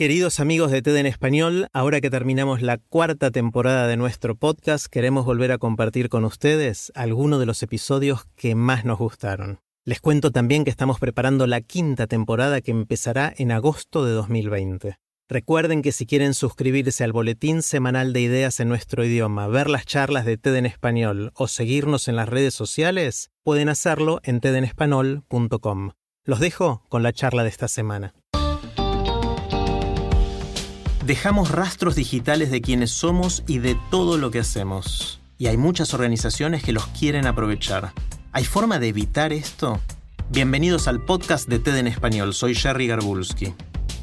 Queridos amigos de TED en Español, ahora que terminamos la cuarta temporada de nuestro podcast, queremos volver a compartir con ustedes algunos de los episodios que más nos gustaron. Les cuento también que estamos preparando la quinta temporada que empezará en agosto de 2020. Recuerden que si quieren suscribirse al boletín semanal de ideas en nuestro idioma, ver las charlas de TED en español o seguirnos en las redes sociales, pueden hacerlo en tedenespanol.com. Los dejo con la charla de esta semana. Dejamos rastros digitales de quienes somos y de todo lo que hacemos. Y hay muchas organizaciones que los quieren aprovechar. ¿Hay forma de evitar esto? Bienvenidos al podcast de TED en español. Soy Jerry Garbulski.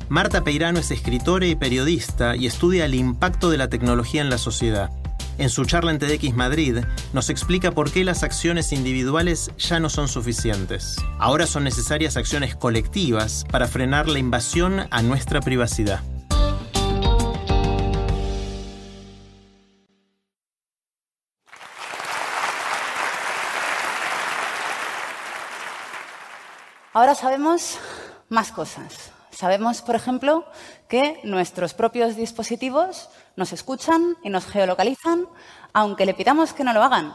Marta Peirano es escritora y periodista y estudia el impacto de la tecnología en la sociedad. En su charla en TEDx Madrid, nos explica por qué las acciones individuales ya no son suficientes. Ahora son necesarias acciones colectivas para frenar la invasión a nuestra privacidad. Ahora sabemos más cosas. Sabemos, por ejemplo, que nuestros propios dispositivos nos escuchan y nos geolocalizan, aunque le pidamos que no lo hagan.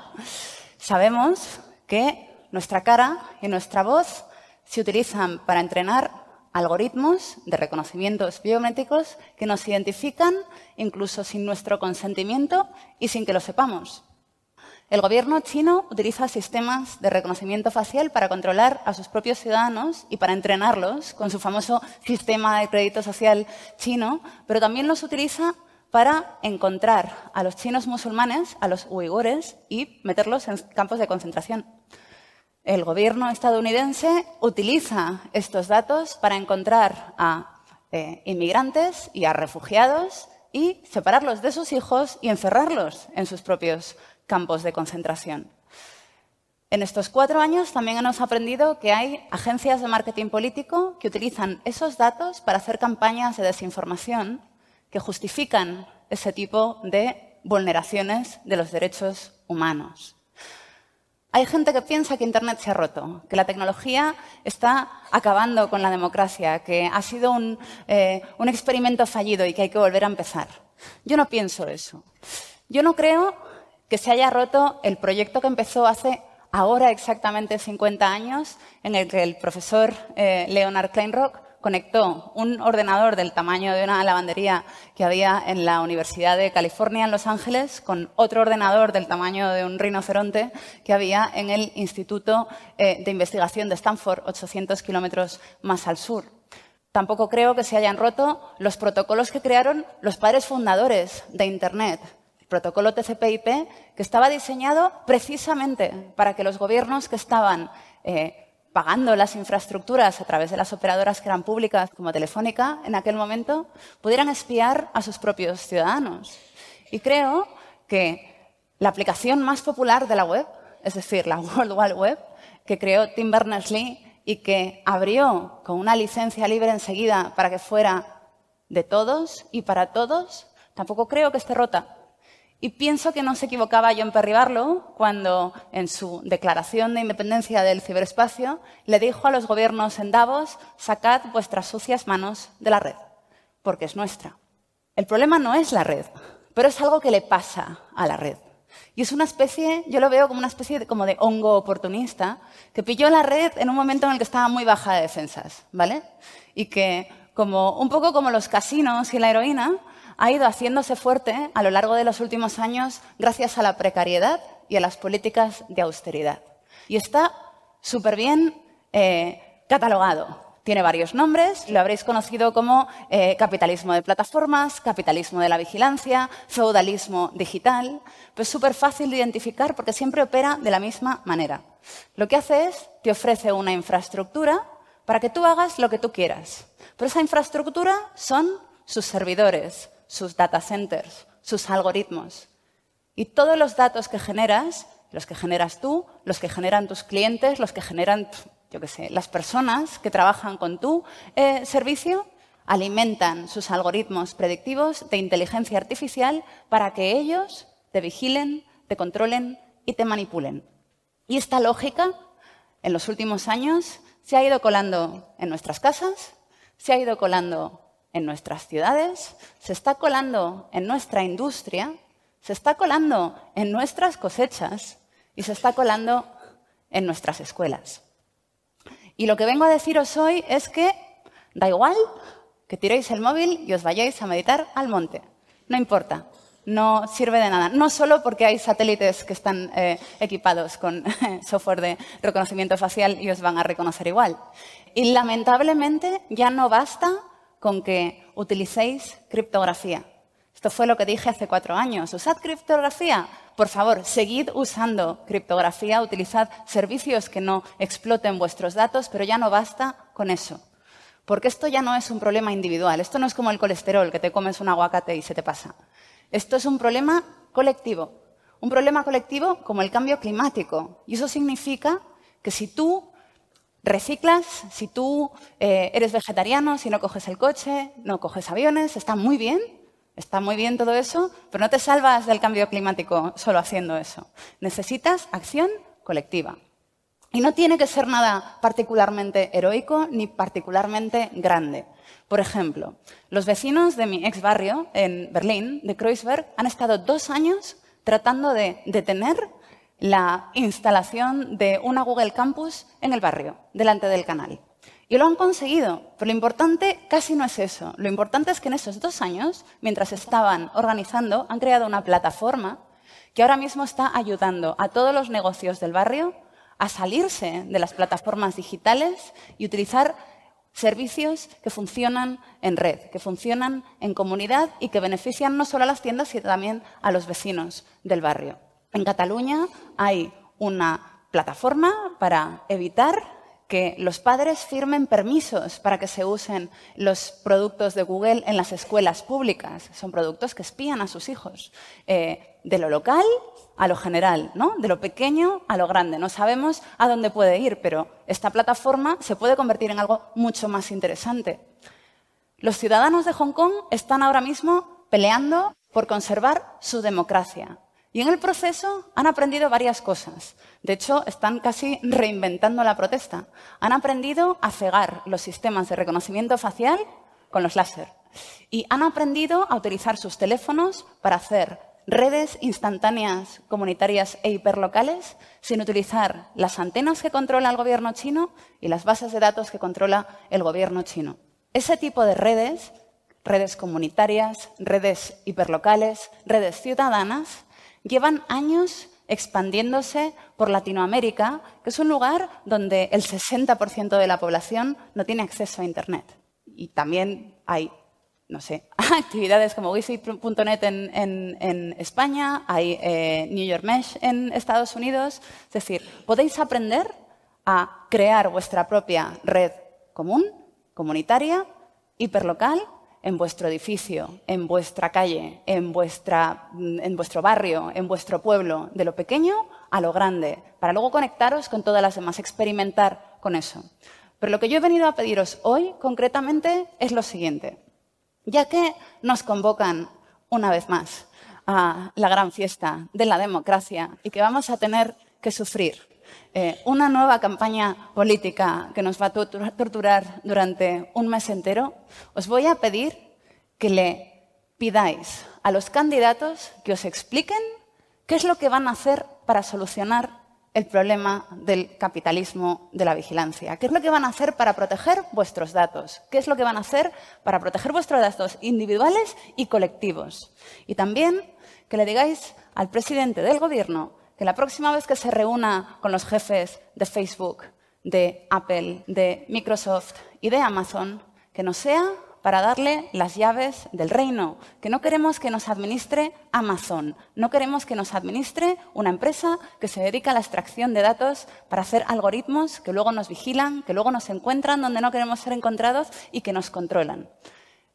Sabemos que nuestra cara y nuestra voz se utilizan para entrenar algoritmos de reconocimientos biométricos que nos identifican incluso sin nuestro consentimiento y sin que lo sepamos. El gobierno chino utiliza sistemas de reconocimiento facial para controlar a sus propios ciudadanos y para entrenarlos con su famoso sistema de crédito social chino, pero también los utiliza para encontrar a los chinos musulmanes, a los uigures, y meterlos en campos de concentración. El gobierno estadounidense utiliza estos datos para encontrar a eh, inmigrantes y a refugiados y separarlos de sus hijos y encerrarlos en sus propios campos de concentración. En estos cuatro años también hemos aprendido que hay agencias de marketing político que utilizan esos datos para hacer campañas de desinformación que justifican ese tipo de vulneraciones de los derechos humanos. Hay gente que piensa que Internet se ha roto, que la tecnología está acabando con la democracia, que ha sido un, eh, experimento fallido y que hay que volver a empezar. Yo no pienso eso. Yo no creo que se haya roto el proyecto que empezó hace ahora exactamente 50 años, en el que el profesor eh, Leonard Kleinrock conectó un ordenador del tamaño de una lavandería que había en la Universidad de California en Los Ángeles con otro ordenador del tamaño de un rinoceronte que había en el Instituto eh, de Investigación de Stanford, 800 kilómetros más al sur. Tampoco creo que se hayan roto los protocolos que crearon los padres fundadores de Internet, protocolo TCP/IP, que estaba diseñado precisamente para que los gobiernos que estaban eh, pagando las infraestructuras a través de las operadoras que eran públicas, como Telefónica, en aquel momento, pudieran espiar a sus propios ciudadanos. Y creo que la aplicación más popular de la web, es decir, la World Wide Web, que creó Tim Berners-Lee y que abrió con una licencia libre enseguida para que fuera de todos y para todos, tampoco creo que esté rota. Y pienso que no se equivocaba John Perry Barlow cuando, en su declaración de independencia del ciberespacio, le dijo a los gobiernos en Davos, sacad vuestras sucias manos de la red, porque es nuestra. El problema no es la red, pero es algo que le pasa a la red. Y es una especie, yo lo veo como una especie de, como de hongo oportunista, que pilló la red en un momento en el que estaba muy baja de defensas, ¿vale? Y que, como, un poco como los casinos y la heroína, ha ido haciéndose fuerte a lo largo de los últimos años gracias a la precariedad y a las políticas de austeridad. Y está súper bien eh, catalogado. Tiene varios nombres, lo habréis conocido como eh, capitalismo de plataformas, capitalismo de la vigilancia, feudalismo digital. Pues súper fácil de identificar porque siempre opera de la misma manera. Lo que hace es, te ofrece una infraestructura para que tú hagas lo que tú quieras. Pero esa infraestructura son sus servidores, sus data centers, sus algoritmos. Y todos los datos que generas, los que generas tú, los que generan tus clientes, los que generan, yo qué sé, las personas que trabajan con tu eh, servicio, alimentan sus algoritmos predictivos de inteligencia artificial para que ellos te vigilen, te controlen y te manipulen. Y esta lógica, en los últimos años, se ha ido colando en nuestras casas, se ha ido colando en nuestras ciudades, se está colando en nuestra industria, se está colando en nuestras cosechas y se está colando en nuestras escuelas. Y lo que vengo a deciros hoy es que da igual que tiréis el móvil y os vayáis a meditar al monte. No importa, no sirve de nada. No solo porque hay satélites que están eh, equipados con software de reconocimiento facial y os van a reconocer igual. Y lamentablemente ya no basta con que utilicéis criptografía. Esto fue lo que dije hace cuatro años. Usad criptografía. Por favor, seguid usando criptografía, utilizad servicios que no exploten vuestros datos, pero ya no basta con eso. Porque esto ya no es un problema individual. Esto no es como el colesterol, que te comes un aguacate y se te pasa. Esto es un problema colectivo. Un problema colectivo como el cambio climático. Y eso significa que si tú reciclas, si tú eh, eres vegetariano, si no coges el coche, no coges aviones, está muy bien, está muy bien todo eso, pero no te salvas del cambio climático solo haciendo eso. Necesitas acción colectiva. Y no tiene que ser nada particularmente heroico ni particularmente grande. Por ejemplo, los vecinos de mi ex barrio en Berlín, de Kreuzberg, han estado dos años tratando de detener la instalación de una Google Campus en el barrio, delante del canal. Y lo han conseguido, pero lo importante casi no es eso. Lo importante es que en esos dos años, mientras estaban organizando, han creado una plataforma que ahora mismo está ayudando a todos los negocios del barrio a salirse de las plataformas digitales y utilizar servicios que funcionan en red, que funcionan en comunidad y que benefician no solo a las tiendas, sino también a los vecinos del barrio. En Cataluña hay una plataforma para evitar que los padres firmen permisos para que se usen los productos de Google en las escuelas públicas. Son productos que espían a sus hijos. Eh, de lo local a lo general, ¿no? de lo pequeño a lo grande. No sabemos a dónde puede ir, pero esta plataforma se puede convertir en algo mucho más interesante. Los ciudadanos de Hong Kong están ahora mismo peleando por conservar su democracia. Y en el proceso han aprendido varias cosas. De hecho, están casi reinventando la protesta. Han aprendido a cegar los sistemas de reconocimiento facial con los láser. Y han aprendido a utilizar sus teléfonos para hacer redes instantáneas comunitarias e hiperlocales sin utilizar las antenas que controla el gobierno chino y las bases de datos que controla el gobierno chino. Ese tipo de redes, redes comunitarias, redes hiperlocales, redes ciudadanas, llevan años expandiéndose por Latinoamérica, que es un lugar donde el 60% de la población no tiene acceso a Internet. Y también hay, no sé, actividades como wifi.net en, España, hay eh, New York Mesh en Estados Unidos. Es decir, podéis aprender a crear vuestra propia red común, comunitaria, hiperlocal, en vuestro edificio, en vuestra calle, en, en vuestro barrio, en vuestro pueblo, de lo pequeño a lo grande, para luego conectaros con todas las demás, experimentar con eso. Pero lo que yo he venido a pediros hoy, concretamente, es lo siguiente. Ya que nos convocan una vez más a la gran fiesta de la democracia y que vamos a tener que sufrir eh, una nueva campaña política que nos va a torturar durante un mes entero, os voy a pedir que le pidáis a los candidatos que os expliquen qué es lo que van a hacer para solucionar el problema del capitalismo de la vigilancia. ¿Qué es lo que van a hacer para proteger vuestros datos? ¿Qué es lo que van a hacer para proteger vuestros datos individuales y colectivos? Y también que le digáis al presidente del gobierno que la próxima vez que se reúna con los jefes de Facebook, de Apple, de Microsoft y de Amazon, que no sea para darle las llaves del reino, que no queremos que nos administre Amazon, no queremos que nos administre una empresa que se dedica a la extracción de datos para hacer algoritmos que luego nos vigilan, que luego nos encuentran donde no queremos ser encontrados y que nos controlan.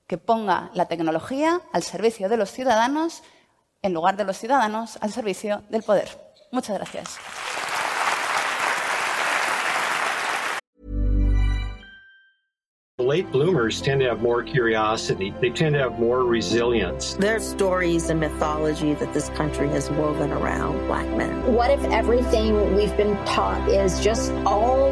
Que ponga la tecnología al servicio de los ciudadanos en lugar de los ciudadanos al servicio del poder. Muchas gracias. Late bloomers tend to have more curiosity. They tend to have more resilience. There are stories and mythology that this country has woven around black men. What if everything we've been taught is just all